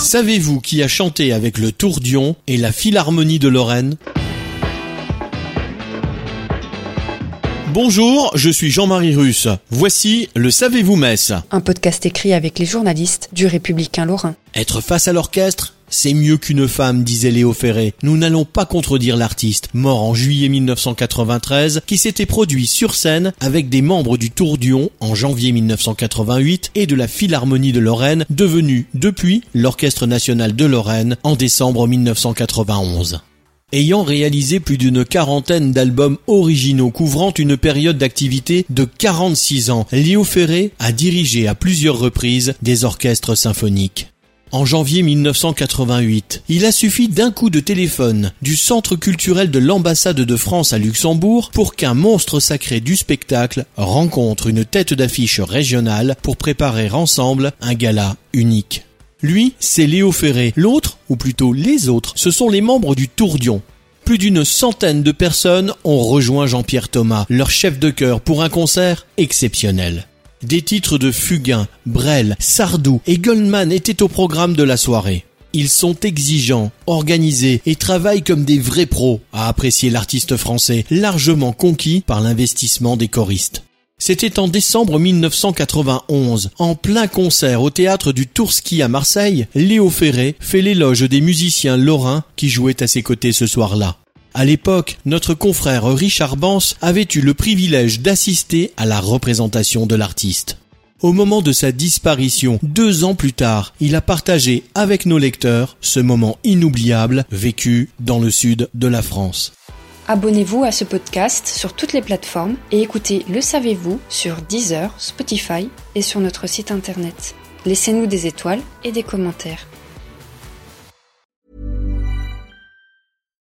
Savez-vous qui a chanté avec le Tourdion et la Philharmonie de Lorraine? Bonjour, je suis Jean-Marie Russe. Voici le Savez-vous Metz Un podcast écrit avec les journalistes du Républicain Lorrain. Être face à l'orchestre, c'est mieux qu'une femme, disait Léo Ferré. Nous n'allons pas contredire l'artiste, mort en juillet 1993, qui s'était produit sur scène avec des membres du Tourdion en janvier 1988 et de la Philharmonie de Lorraine, devenue depuis l'Orchestre national de Lorraine en décembre 1991. Ayant réalisé plus d'une quarantaine d'albums originaux couvrant une période d'activité de 46 ans, Léo Ferré a dirigé à plusieurs reprises des orchestres symphoniques. En janvier 1988, il a suffi d'un coup de téléphone du centre culturel de l'ambassade de France à Luxembourg pour qu'un monstre sacré du spectacle rencontre une tête d'affiche régionale pour préparer ensemble un gala unique. Lui, c'est Léo Ferré. L'autre, ou plutôt les autres, ce sont les membres du Tourdion. Plus d'une centaine de personnes ont rejoint Jean-Pierre Thomas, leur chef de chœur, pour un concert exceptionnel. Des titres de Fugain, Brel, Sardou et Goldman étaient au programme de la soirée. Ils sont exigeants, organisés et travaillent comme des vrais pros à apprécier l'artiste français, largement conquis par l'investissement des choristes. C'était en décembre 1991, en plein concert au théâtre du Tourski à Marseille, Léo Ferré fait l'éloge des musiciens lorrains qui jouaient à ses côtés ce soir-là. À l'époque, notre confrère Richard Bans avait eu le privilège d'assister à la représentation de l'artiste. Au moment de sa disparition, deux ans plus tard, il a partagé avec nos lecteurs ce moment inoubliable vécu dans le sud de la France. Abonnez-vous à ce podcast sur toutes les plateformes et écoutez Le Savez-vous sur Deezer, Spotify et sur notre site internet. Laissez-nous des étoiles et des commentaires.